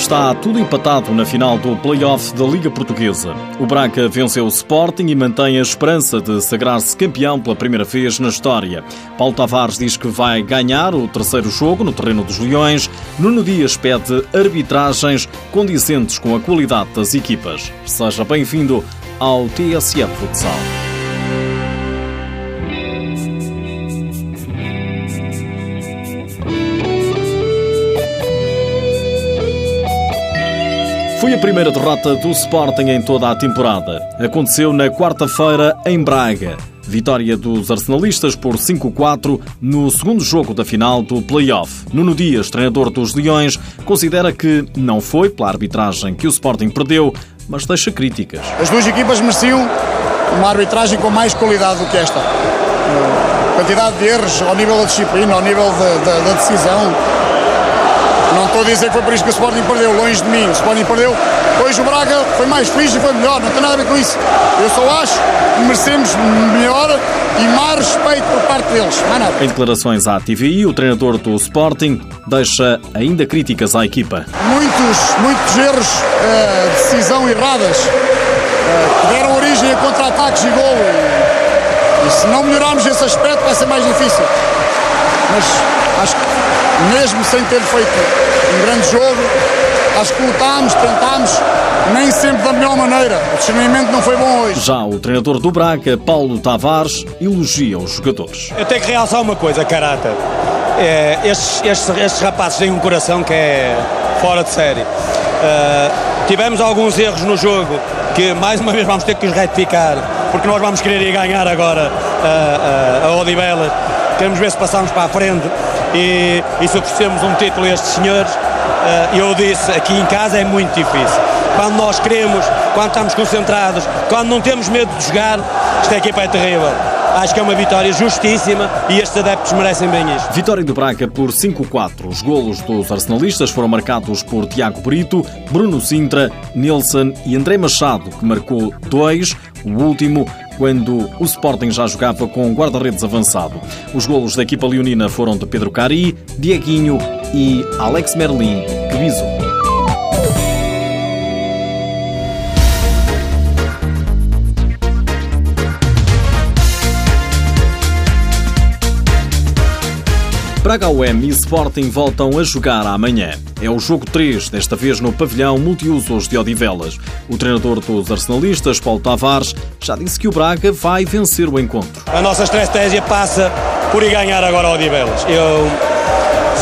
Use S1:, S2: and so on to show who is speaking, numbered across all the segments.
S1: Está tudo empatado na final do play-off da Liga Portuguesa. O Braga venceu o Sporting e mantém a esperança de sagrar-se campeão pela primeira vez na história. Paulo Tavares diz que vai ganhar o terceiro jogo no terreno dos Leões. Nuno Dias pede arbitragens condizentes com a qualidade das equipas. Seja bem-vindo ao TSF Futsal. Foi a primeira derrota do Sporting em toda a temporada. Aconteceu na quarta-feira em Braga. Vitória dos arsenalistas por 5-4 no segundo jogo da final do play-off. Nuno Dias, treinador dos Leões, considera que não foi pela arbitragem que o Sporting perdeu, mas deixa críticas.
S2: As duas equipas mereciam uma arbitragem com mais qualidade do que esta. Quantidade de erros ao nível da disciplina, ao nível da decisão, não estou a dizer que foi por isso que o Sporting perdeu, longe de mim. O Sporting perdeu. Hoje o Braga foi mais feliz e foi melhor, não tem nada a ver com isso. Eu só acho que merecemos melhor e mais respeito por parte deles. Mais nada.
S1: Em declarações à TVI, o treinador do Sporting deixa ainda críticas à equipa.
S2: Muitos, muitos erros uh, decisão erradas uh, que deram origem a contra-ataques e gol. E se não melhorarmos esse aspecto vai ser mais difícil. Mas acho que mesmo sem ter feito um grande jogo, acho que lutámos, tentámos, nem sempre da melhor maneira. O discernimento não foi bom hoje.
S1: Já o treinador do Braga, Paulo Tavares, elogia os jogadores.
S3: Eu tenho que realçar uma coisa, caráter. É, estes, estes, estes, rapazes têm um coração que é fora de série. Uh, tivemos alguns erros no jogo que mais uma vez vamos ter que os retificar, porque nós vamos querer ir ganhar agora uh, uh, a Odivelas. Queremos ver se passamos para a frente e, e se oferecemos um título a estes senhores, uh, eu disse, aqui em casa é muito difícil. Quando nós queremos, quando estamos concentrados, quando não temos medo de jogar, esta equipa é terrível. Acho que é uma vitória justíssima e estes adeptos merecem bem isto.
S1: Vitória do Braga por 5-4. Os golos dos arsenalistas foram marcados por Tiago Brito, Bruno Sintra, Nilson e André Machado, que marcou dois. O último quando o Sporting já jogava com guarda-redes avançado. Os golos da equipa leonina foram de Pedro Cari, Dieguinho e Alex Merlin, que visou. Braga UEM e Sporting voltam a jogar amanhã. É o jogo 3, desta vez no pavilhão multiusos de Odivelas. O treinador dos arsenalistas, Paulo Tavares, já disse que o Braga vai vencer o encontro.
S3: A nossa estratégia passa por ir ganhar agora o Odivelas. Eu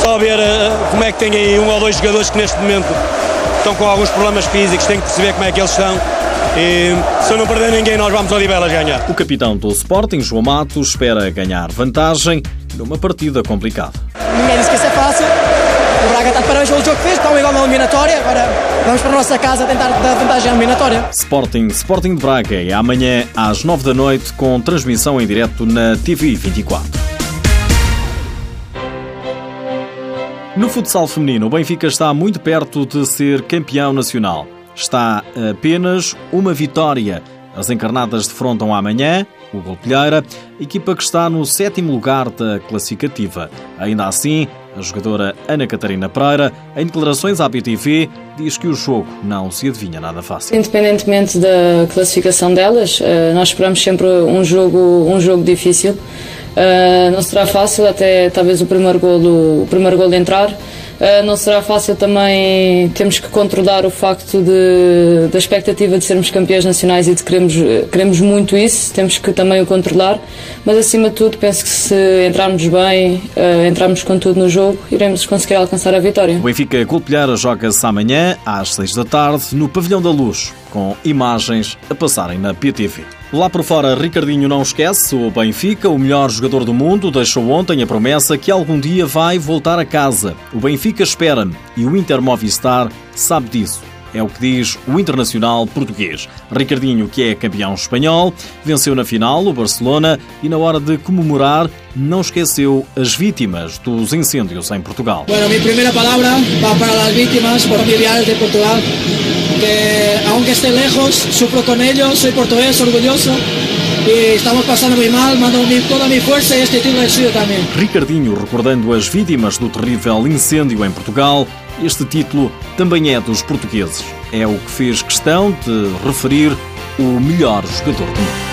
S3: só ver eh, como é que tem aí um ou dois jogadores que neste momento estão com alguns problemas físicos, tenho que perceber como é que eles estão. E se eu não perder ninguém, nós vamos ao Odivelas ganhar.
S1: O capitão do Sporting, João Matos, espera ganhar vantagem numa partida complicada.
S4: Ninguém disse que isso é fácil. O Braga está parabéns pelo jogo que fez, está igual na eliminatória. Agora vamos para a nossa casa tentar dar vantagem à eliminatória.
S1: Sporting, Sporting de Braga é amanhã às 9 da noite com transmissão em direto na TV 24. No futsal feminino, o Benfica está muito perto de ser campeão nacional. Está apenas uma vitória. As encarnadas defrontam amanhã o Golpilheira, equipa que está no sétimo lugar da classificativa. Ainda assim, a jogadora Ana Catarina Pereira, em declarações à BTV, diz que o jogo não se adivinha nada fácil.
S5: Independentemente da classificação delas, eh, nós esperamos sempre um jogo, um jogo difícil. Eh, não será fácil, até talvez o primeiro gol, o primeiro gol de entrar. Uh, não será fácil também, temos que controlar o facto de, da expectativa de sermos campeões nacionais e de queremos, queremos muito isso, temos que também o controlar, mas acima de tudo penso que se entrarmos bem, uh, entrarmos com tudo no jogo, iremos conseguir alcançar a vitória.
S1: O Benfica Colpilhar joga-se amanhã às 6 da tarde no Pavilhão da Luz, com imagens a passarem na PTV. Lá por fora, Ricardinho não esquece o Benfica, o melhor jogador do mundo, deixou ontem a promessa que algum dia vai voltar a casa. O Benfica espera e o Inter Movistar sabe disso. É o que diz o internacional português. Ricardinho, que é campeão espanhol, venceu na final o Barcelona e, na hora de comemorar, não esqueceu as vítimas dos incêndios em Portugal.
S4: Bueno, minha primeira palavra vai para as vítimas familiares de Portugal que aunque esté lejos, sufro con ellos, soy portugués, orgulloso e estamos passando muito mal, mando toda a minha força e este título é suyo também.
S1: Ricardinho recordando as vítimas do terrível incêndio em Portugal este título também é dos portugueses. É o que fez questão de referir o melhor jogador do mundo.